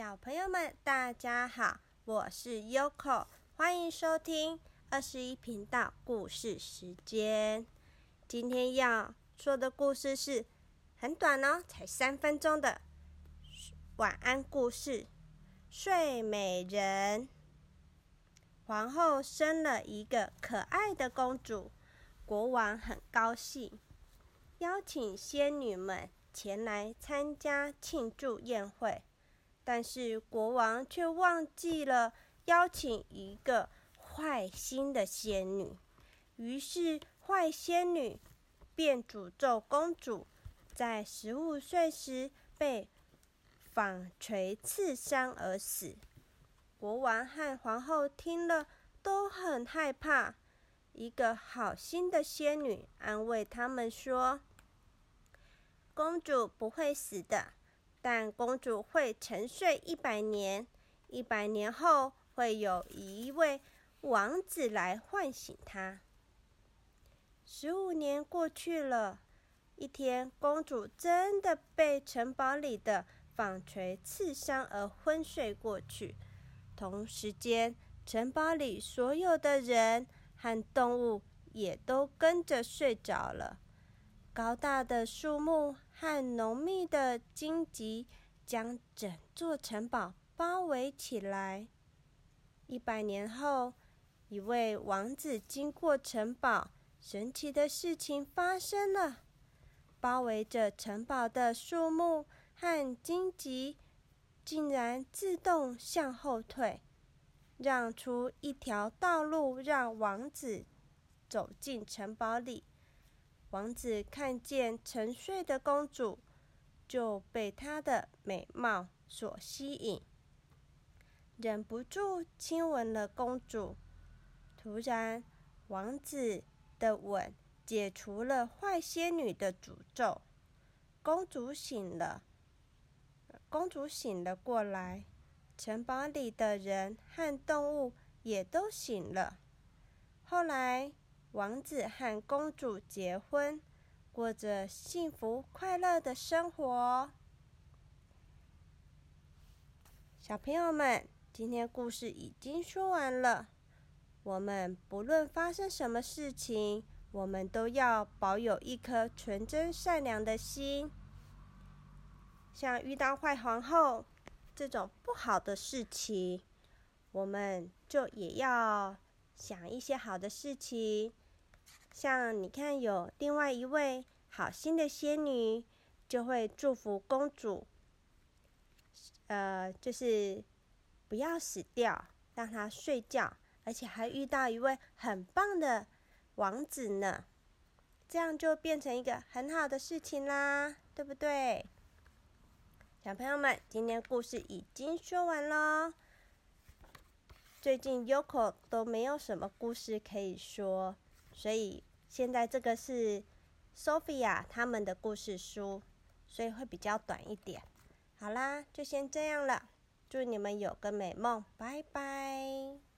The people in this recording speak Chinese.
小朋友们，大家好，我是 Yoko，欢迎收听二十一频道故事时间。今天要说的故事是很短哦，才三分钟的晚安故事。睡美人，皇后生了一个可爱的公主，国王很高兴，邀请仙女们前来参加庆祝宴会。但是国王却忘记了邀请一个坏心的仙女，于是坏仙女便诅咒公主，在十五岁时被纺锤刺伤而死。国王和皇后听了都很害怕。一个好心的仙女安慰他们说：“公主不会死的。”但公主会沉睡一百年，一百年后会有一位王子来唤醒她。十五年过去了，一天，公主真的被城堡里的纺锤刺伤而昏睡过去。同时间，城堡里所有的人和动物也都跟着睡着了。高大的树木和浓密的荆棘将整座城堡包围起来。一百年后，一位王子经过城堡，神奇的事情发生了：包围着城堡的树木和荆棘竟然自动向后退，让出一条道路，让王子走进城堡里。王子看见沉睡的公主，就被她的美貌所吸引，忍不住亲吻了公主。突然，王子的吻解除了坏仙女的诅咒，公主醒了。公主醒了过来，城堡里的人和动物也都醒了。后来。王子和公主结婚，过着幸福快乐的生活。小朋友们，今天故事已经说完了。我们不论发生什么事情，我们都要保有一颗纯真善良的心。像遇到坏皇后这种不好的事情，我们就也要想一些好的事情。像你看，有另外一位好心的仙女，就会祝福公主，呃，就是不要死掉，让她睡觉，而且还遇到一位很棒的王子呢，这样就变成一个很好的事情啦，对不对？小朋友们，今天故事已经说完喽。最近 Yoko 都没有什么故事可以说。所以现在这个是 Sophia 他们的故事书，所以会比较短一点。好啦，就先这样了。祝你们有个美梦，拜拜。